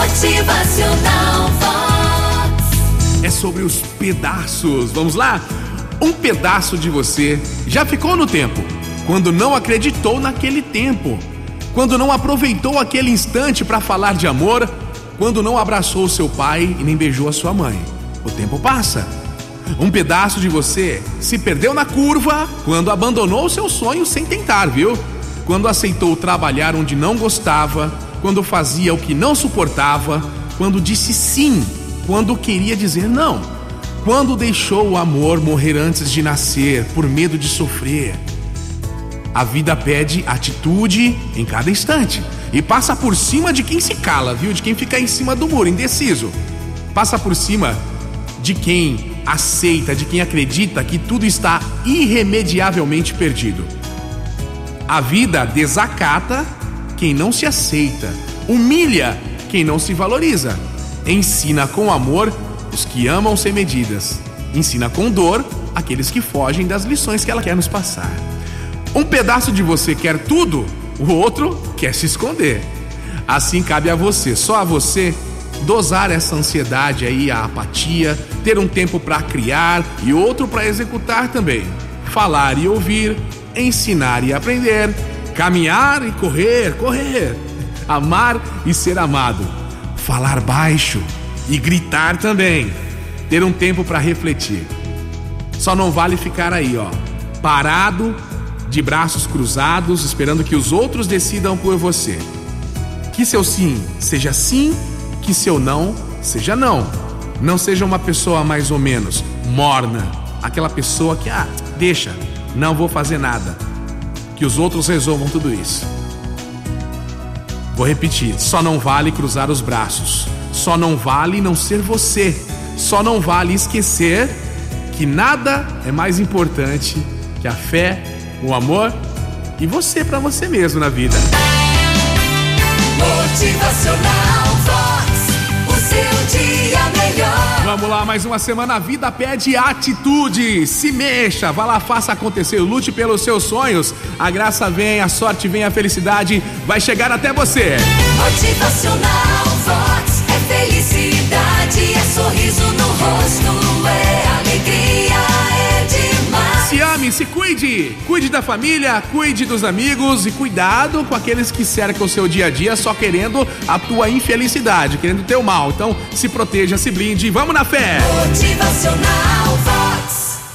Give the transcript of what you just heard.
Motivacional Vox. É sobre os pedaços. Vamos lá? Um pedaço de você já ficou no tempo, quando não acreditou naquele tempo, quando não aproveitou aquele instante para falar de amor, quando não abraçou seu pai e nem beijou a sua mãe. O tempo passa. Um pedaço de você se perdeu na curva quando abandonou seu sonho sem tentar, viu? Quando aceitou trabalhar onde não gostava, quando fazia o que não suportava, quando disse sim, quando queria dizer não, quando deixou o amor morrer antes de nascer por medo de sofrer. A vida pede atitude em cada instante e passa por cima de quem se cala, viu? De quem fica em cima do muro, indeciso. Passa por cima de quem aceita, de quem acredita que tudo está irremediavelmente perdido. A vida desacata quem não se aceita, humilha quem não se valoriza, ensina com amor os que amam sem medidas, ensina com dor aqueles que fogem das lições que ela quer nos passar. Um pedaço de você quer tudo, o outro quer se esconder. Assim cabe a você, só a você, dosar essa ansiedade aí, a apatia, ter um tempo para criar e outro para executar também. Falar e ouvir, ensinar e aprender caminhar e correr, correr, amar e ser amado, falar baixo e gritar também, ter um tempo para refletir. Só não vale ficar aí, ó, parado, de braços cruzados, esperando que os outros decidam por você. Que seu sim seja sim, que seu não seja não. Não seja uma pessoa mais ou menos morna, aquela pessoa que, ah, deixa, não vou fazer nada que os outros resolvam tudo isso. Vou repetir: só não vale cruzar os braços, só não vale não ser você, só não vale esquecer que nada é mais importante que a fé, o amor e você para você mesmo na vida. Motivacional mais uma semana. A vida pede atitude. Se mexa, vá lá, faça acontecer, lute pelos seus sonhos. A graça vem, a sorte vem, a felicidade vai chegar até você. Motivacional Se cuide. Cuide da família, cuide dos amigos e cuidado com aqueles que cercam o seu dia a dia só querendo a tua infelicidade, querendo o teu mal. Então, se proteja, se blinde. Vamos na fé. Motivacional Vox.